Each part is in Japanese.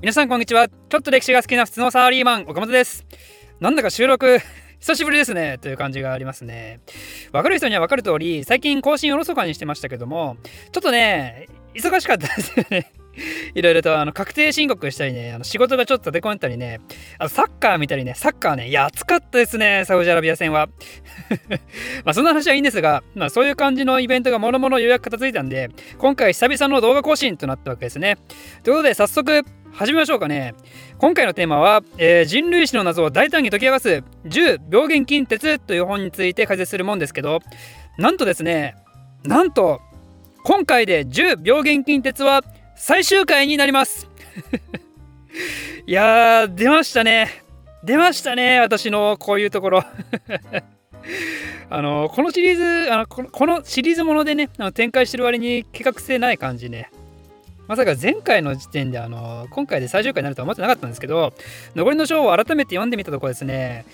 皆さんこんにちは。ちょっと歴史が好きな普通のサラリーマン岡本です。なんだか収録 久しぶりですね。という感じがありますね。わかる人にはわかる通り最近更新おろそかにしてましたけどもちょっとね忙しかったですよね。いろいろとあの確定申告したりね、あの仕事がちょっと出込んだりね、あのサッカー見たりね、サッカーね、いや、暑かったですね、サウジアラビア戦は。まあそんな話はいいんですが、まあそういう感じのイベントがもろもろ予約片付いたんで、今回久々の動画更新となったわけですね。ということで早速、始めましょうかね。今回のテーマは、えー、人類史の謎を大胆に解き明かす10病原菌鉄という本について解説するもんですけど、なんとですね、なんと、今回で10病原菌鉄は最終回になります いやー、出ましたね。出ましたね、私のこういうところ あの、このシリーズ、あのこのシリーズものでね、あの展開してる割に計画性ない感じね。まさか前回の時点であの今回で最終回になるとは思ってなかったんですけど残りの章を改めて読んでみたところですね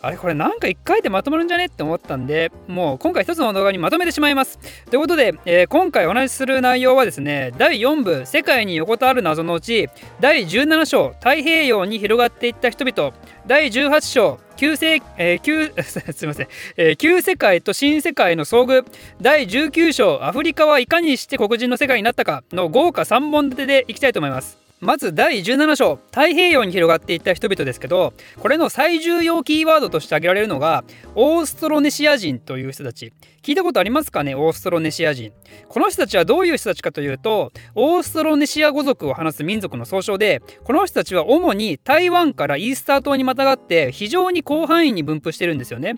あれこれなんか1回でまとまるんじゃねって思ったんでもう今回一つの動画にまとめてしまいます。ということで、えー、今回お話しする内容はですね第4部世界に横たわる謎のうち第17章太平洋に広がっていった人々第18章旧世、えー、旧 すみません、え、旧世界と新世界の遭遇第19章アフリカはいかにして黒人の世界になったかの豪華3本立てでいきたいと思います。まず第17章太平洋に広がっていった人々ですけどこれの最重要キーワードとして挙げられるのがオーストロネシア人という人たち。聞いたことありますかねオーストロネシア人。この人たちはどういう人たちかというとオーストロネシア語族を話す民族の総称でこの人たちは主に台湾からイースター島にまたがって非常に広範囲に分布してるんですよね。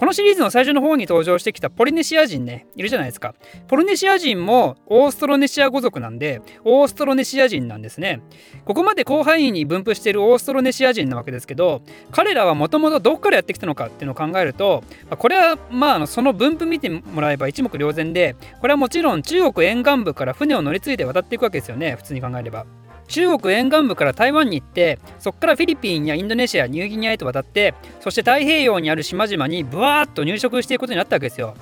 このシリーズの最初の方に登場してきたポリネシア人ねいるじゃないですかポリネシア人もオーストロネシア語族なんでオーストロネシア人なんですねここまで広範囲に分布しているオーストロネシア人なわけですけど彼らはもともとどこからやってきたのかっていうのを考えるとこれはまあその分布見てもらえば一目瞭然でこれはもちろん中国沿岸部から船を乗り継いで渡っていくわけですよね普通に考えれば。中国沿岸部から台湾に行ってそこからフィリピンやインドネシアニューギニアへと渡ってそして太平洋にある島々にブワーッと入植していくことになったわけですよ。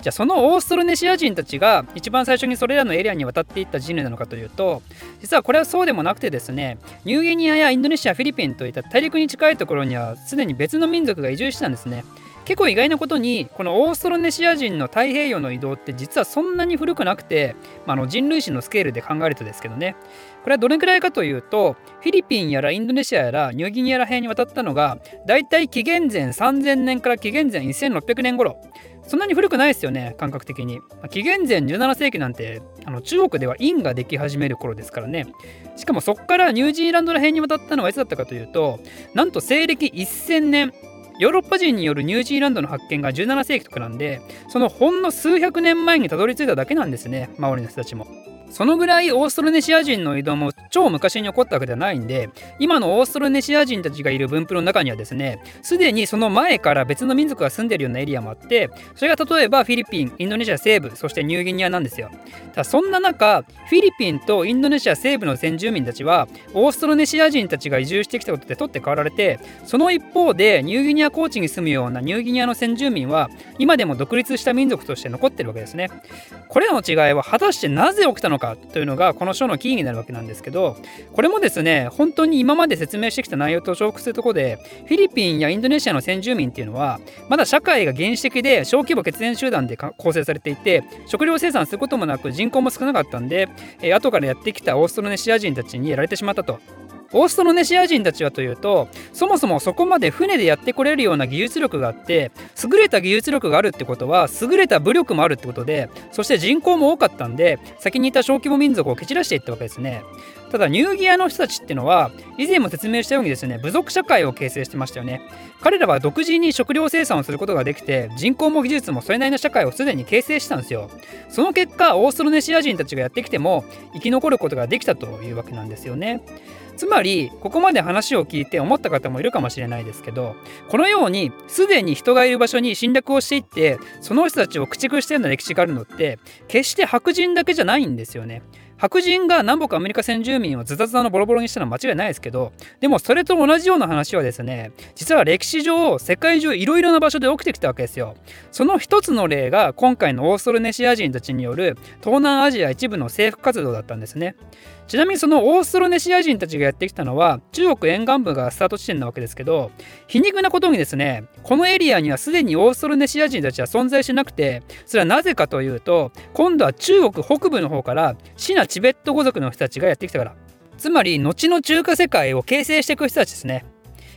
じゃあそのオーストロネシア人たちが一番最初にそれらのエリアに渡っていった人類なのかというと実はこれはそうでもなくてですねニューギニアやインドネシアフィリピンといった大陸に近いところにはすでに別の民族が移住してたんですね。結構意外なことにこのオーストロネシア人の太平洋の移動って実はそんなに古くなくて、まあ、の人類史のスケールで考えるとですけどね。これはどれくらいかというとフィリピンやらインドネシアやらニューギニアら辺に渡ったのがだいたい紀元前3000年から紀元前1600年頃。そんなに古くないですよね。感覚的にまあ紀元前17世紀なんてあの中国では陰ができ始める頃ですからね。しかもそこからニュージーランドら辺に渡ったのはいつだったかというとなんと西暦1000年。ヨーロッパ人によるニュージーランドの発見が17世紀とかなんでそのほんの数百年前にたどり着いただけなんですねマオリの人たちも。そのぐらいオーストロネシア人の移動も超昔に起こったわけではないんで今のオーストロネシア人たちがいる分布の中にはですねすでにその前から別の民族が住んでるようなエリアもあってそれが例えばフィリピンインドネシア西部そしてニューギニアなんですよただそんな中フィリピンとインドネシア西部の先住民たちはオーストロネシア人たちが移住してきたことで取って代わられてその一方でニューギニア高地に住むようなニューギニアの先住民は今でも独立した民族として残ってるわけですねこれらの違いは果たしてなぜ起きたのかというのがこの書のキーになるわけなんですけどこれもですね本当に今まで説明してきた内容と重複するところでフィリピンやインドネシアの先住民っていうのはまだ社会が原始的で小規模血縁集団で構成されていて食料生産することもなく人口も少なかったんで、えー、後からやってきたオーストロネシア人たちにやられてしまったと。オーストロネシア人たちはというとそもそもそこまで船でやってこれるような技術力があって優れた技術力があるってことは優れた武力もあるってことでそして人口も多かったんで先にいた小規模民族を蹴散らしていったわけですね。ただニューギアの人たちっていうのは以前も説明したようにですね部族社会を形成してましたよね。彼らは独自に食料生産をすることができて人口も技術もそれなりの社会をすでに形成したんですよ。その結果オーストロネシア人たちがやってきても生き残ることができたというわけなんですよね。つまりここまで話を聞いて思った方もいるかもしれないですけどこのようにすでに人がいる場所に侵略をしていってその人たちを駆逐したような歴史があるのって決して白人だけじゃないんですよね。白人が南北アメリカ先住民をズタズタのボロボロにしたのは間違いないですけどでもそれと同じような話はですね実は歴史上世界中いろいろな場所で起きてきたわけですよ。その一つの例が今回のオーストルネシア人たちによる東南アジア一部の征服活動だったんですね。ちなみにそのオーストロネシア人たちがやってきたのは中国沿岸部がスタート地点なわけですけど皮肉なことにですねこのエリアにはすでにオーストロネシア人たちは存在しなくてそれはなぜかというと今度は中国北部の方からシナチベット語族の人たちがやってきたから。つまり後の中華世界を形成していく人たちですね。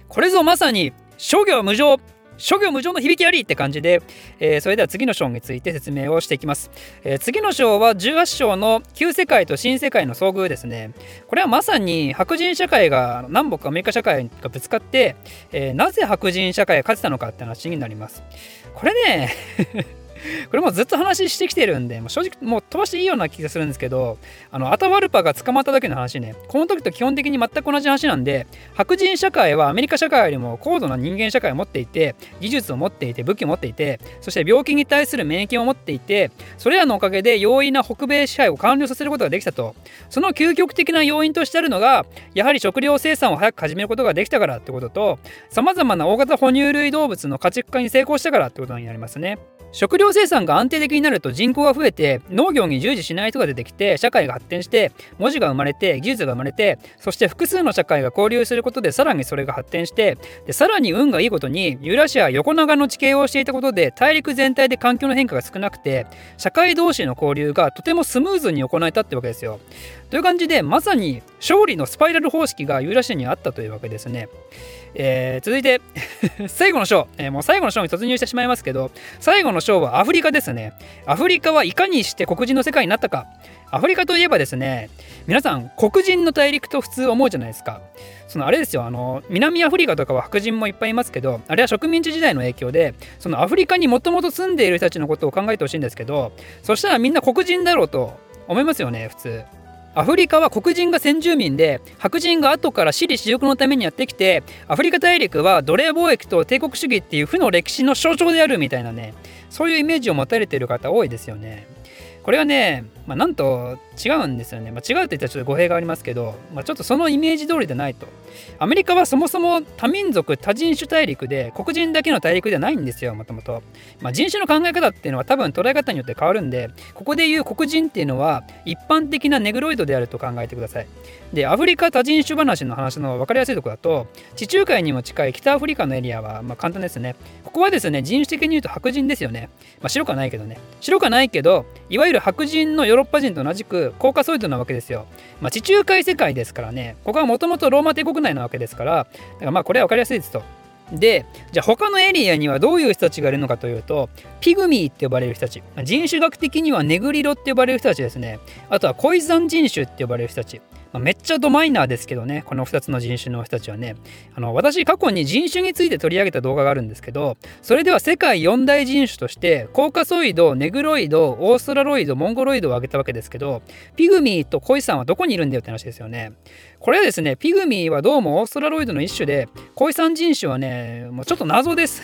これぞまさに諸行無常。諸行無常の響きありって感じで、えー、それでは次の章について説明をしていきます、えー、次の章は18章の旧世界と新世界の遭遇ですね。これはまさに白人社会が南北アメリカ社会がぶつかって、えー、なぜ白人社会が勝てたのかって話になります。これね これもずっと話してきてるんで、もう正直もう飛ばしていいような気がするんですけど、あの、アタワルパが捕まった時の話ね、この時と基本的に全く同じ話なんで、白人社会はアメリカ社会よりも高度な人間社会を持っていて、技術を持っていて、武器を持っていて、そして病気に対する免疫を持っていて、それらのおかげで容易な北米支配を完了させることができたと。その究極的な要因としてあるのが、やはり食料生産を早く始めることができたからってことと、様々な大型哺乳類動物の家畜化に成功したからってことになりますね。食料業生産が安定的になると人口が増えて農業に従事しない人が出てきて社会が発展して文字が生まれて技術が生まれてそして複数の社会が交流することでさらにそれが発展してでさらに運がいいことにユーラシア横長の地形をしていたことで大陸全体で環境の変化が少なくて社会同士の交流がとてもスムーズに行えたってわけですよ。という感じでまさに勝利のスパイラル方式がユーラシアにあったというわけですね。えー、続いて 最後の章、えー、もう最後の章に突入してしまいますけど最後の章はアフリカですね。アフリカはいかにして黒人の世界になったか。アフリカといえばですね皆さん黒人の大陸と普通思うじゃないですか。そのあれですよあの南アフリカとかは白人もいっぱいいますけどあれは植民地時代の影響でそのアフリカにもともと住んでいる人たちのことを考えてほしいんですけどそしたらみんな黒人だろうと思いますよね普通。アフリカは黒人が先住民で白人が後から私利私欲のためにやってきてアフリカ大陸は奴隷貿易と帝国主義っていう負の歴史の象徴であるみたいなねそういうイメージを持たれている方多いですよね。これはね、まあ、なんと違うんですよね。まあ、違うって言ったらちょっと語弊がありますけど、まあ、ちょっとそのイメージ通りでないと。アメリカはそもそも多民族、多人種大陸で、黒人だけの大陸ではないんですよ、もともと。まあ、人種の考え方っていうのは多分捉え方によって変わるんで、ここで言う黒人っていうのは一般的なネグロイドであると考えてください。で、アフリカ多人種話の話の分かりやすいところだと、地中海にも近い北アフリカのエリアはまあ簡単ですね。ここはですね、人種的に言うと白人ですよね。まあ、白くはないけどね。白くはないけど、いわゆる白人のヨーロッパ人と同じくコーカソイドなわけですよ。まあ、地中海世界ですからね、ここはもともとローマ帝国内なわけですから、だからまあこれは分かりやすいですと。で、じゃあ他のエリアにはどういう人たちがいるのかというと、ピグミーって呼ばれる人たち、人種学的にはネグリロって呼ばれる人たちですね。あとはコイザン人種って呼ばれる人たち。まあ、めっちゃドマイナーですけどね、この2つの人種の人たちはね。あの私、過去に人種について取り上げた動画があるんですけど、それでは世界4大人種として、コーカソイド、ネグロイド、オーストラロイド、モンゴロイドを挙げたわけですけど、ピグミーとコイさんはどこにいるんだよって話ですよね。これはですね、ピグミーはどうもオーストラロイドの一種で、コイさん人種はね、もうちょっと謎です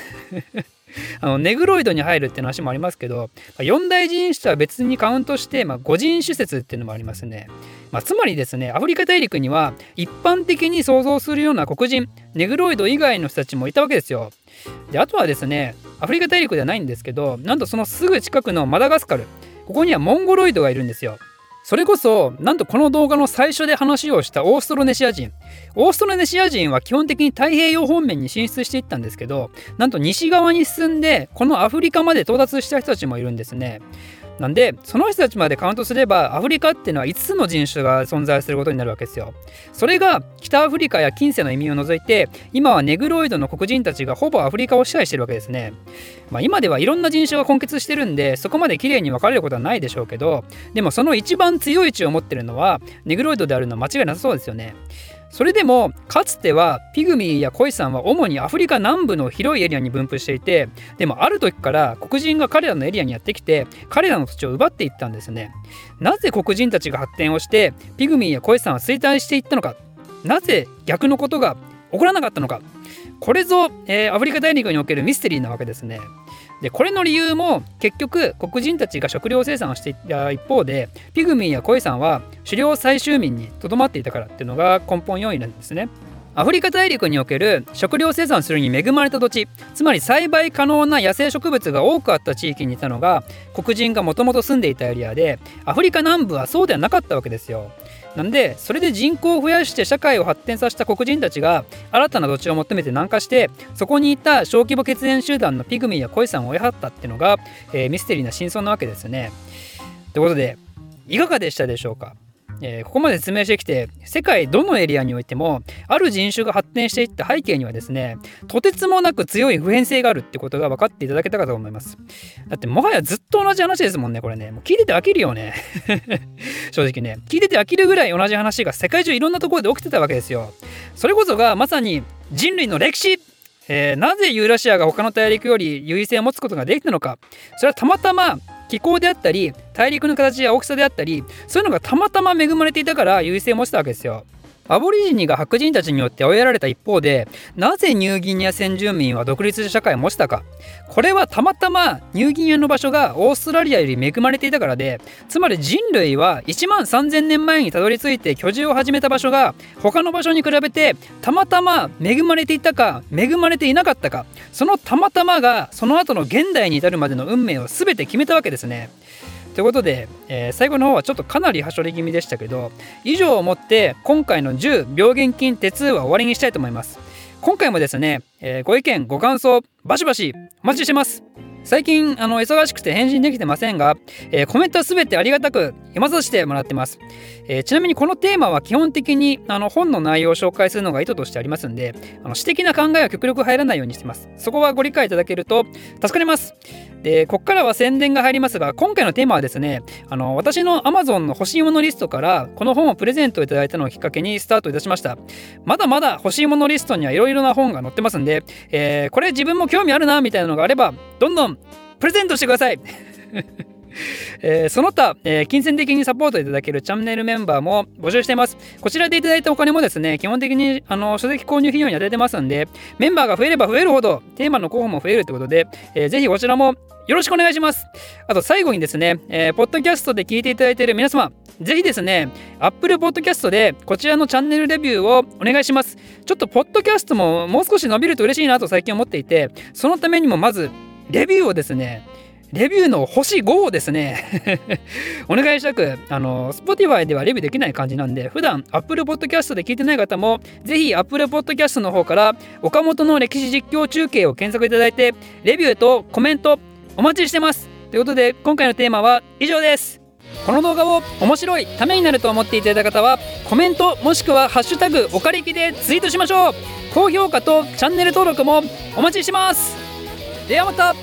あのネグロイドに入るって話もありますけど4大人種とは別にカウントして、まあ、5人種説っていうのもありますね、まあ、つまりですねアフリカ大陸には一般的に想像するような黒人ネグロイド以外の人たちもいたわけですよ。であとはですねアフリカ大陸ではないんですけどなんとそのすぐ近くのマダガスカルここにはモンゴロイドがいるんですよ。それこそ、なんとこの動画の最初で話をしたオーストロネシア人。オーストロネシア人は基本的に太平洋方面に進出していったんですけど、なんと西側に進んで、このアフリカまで到達した人たちもいるんですね。なんでその人たちまでカウントすればアフリカっていうのは5つの人種が存在することになるわけですよ。それが北アフリカや近世の移民を除いて今はネグロイドの黒人たちがほぼアフリカを支配してるわけですね。まあ、今ではいろんな人種が混血してるんでそこまで綺麗に分かれることはないでしょうけどでもその一番強い位置を持ってるのはネグロイドであるのは間違いなさそうですよね。それでもかつてはピグミーやコイさんは主にアフリカ南部の広いエリアに分布していてでもある時から黒人が彼らのエリアにやってきて彼らの土地を奪っていったんですね。なぜ黒人たちが発展をしてピグミーやコイさんは衰退していったのか。なぜ逆のことが起こらなかったのか。これぞ、えー、アフリカ大陸におけるミステリーなわけですね。でこれの理由も結局黒人たちが食料生産をしていた一方でピグミーやコイさんは狩猟採集民にとどまっていたからっていうのが根本要因なんですね。アフリカ大陸における食料生産するに恵まれた土地つまり栽培可能な野生植物が多くあった地域にいたのが黒人がもともと住んでいたエリアでアフリカ南部はそうではなかったわけですよ。なんでそれで人口を増やして社会を発展させた黒人たちが新たな土地を求めて南下してそこにいた小規模血縁集団のピグミーやコイさんを追い払ったっていうのが、えー、ミステリーな真相なわけですね。ということでいかがでしたでしょうか？えー、ここまで説明してきて世界どのエリアにおいてもある人種が発展していった背景にはですねとてつもなく強い普遍性があるってことが分かっていただけたかと思います。だってもはやずっと同じ話ですもんねこれね。もう聞いてて飽きるよね。正直ね。聞いてて飽きるぐらい同じ話が世界中いろんなところで起きてたわけですよ。それこそがまさに人類の歴史。えー、なぜユーラシアが他の大陸より優位性を持つことができたのか。それはたまたま気候であったり大陸の形や大きさであったりそういうのがたまたま恵まれていたから優位性を持ってたわけですよ。アボリジニが白人たちによって追いやられた一方でなぜニューギニア先住民は独立した社会を持ちたかこれはたまたまニューギニアの場所がオーストラリアより恵まれていたからでつまり人類は1万3000年前にたどり着いて居住を始めた場所が他の場所に比べてたまたま恵まれていたか恵まれていなかったかそのたまたまがその後の現代に至るまでの運命を全て決めたわけですね。ということで、えー、最後の方はちょっとかなりはしょり気味でしたけど以上をもって今回の10病原菌鉄は終わりにしたいと思います。今回もですね、えー、ご意見ご感想バシバシお待ちしてます。最近あの忙しくて返信できてませんが、えー、コメントは全てありがたく読まさせてもらってます、えー、ちなみにこのテーマは基本的にあの本の内容を紹介するのが意図としてありますんであの私的な考えは極力入らないようにしてます。そこはご理解いただけると助かります。でここからは宣伝が入りますが今回のテーマはですねあの私の Amazon の欲しいものリストからこの本をプレゼントいただいたのをきっかけにスタートいたしました。まだまだ欲しいものリストにはいろいろな本が載ってますんで、えー、これ自分も興味あるなみたいなのがあればどんどんプレゼントしてください。えー、その他、えー、金銭的にサポートいただけるチャンネルメンバーも募集しています。こちらでいただいたお金もですね、基本的にあの書籍購入費用に充ててますんで、メンバーが増えれば増えるほど、テーマの候補も増えるということで、えー、ぜひこちらもよろしくお願いします。あと最後にですね、えー、ポッドキャストで聞いていただいている皆様、ぜひですね、Apple Podcast でこちらのチャンネルレビューをお願いします。ちょっとポッドキャストももう少し伸びると嬉しいなと最近思っていて、そのためにもまずレビューをですね、レビューの星5をですね お願いしたく、あの、Spotify ではレビューできない感じなんで、普段 Apple Podcast で聞いてない方も、ぜひ Apple Podcast の方から、岡本の歴史実況中継を検索いただいて、レビューとコメントお待ちしてます。ということで、今回のテーマは以上です。この動画を面白いためになると思っていただいた方はコメントもしくは「ハッシュタグおかりき」でツイートしましょう高評価とチャンネル登録もお待ちしてますではまた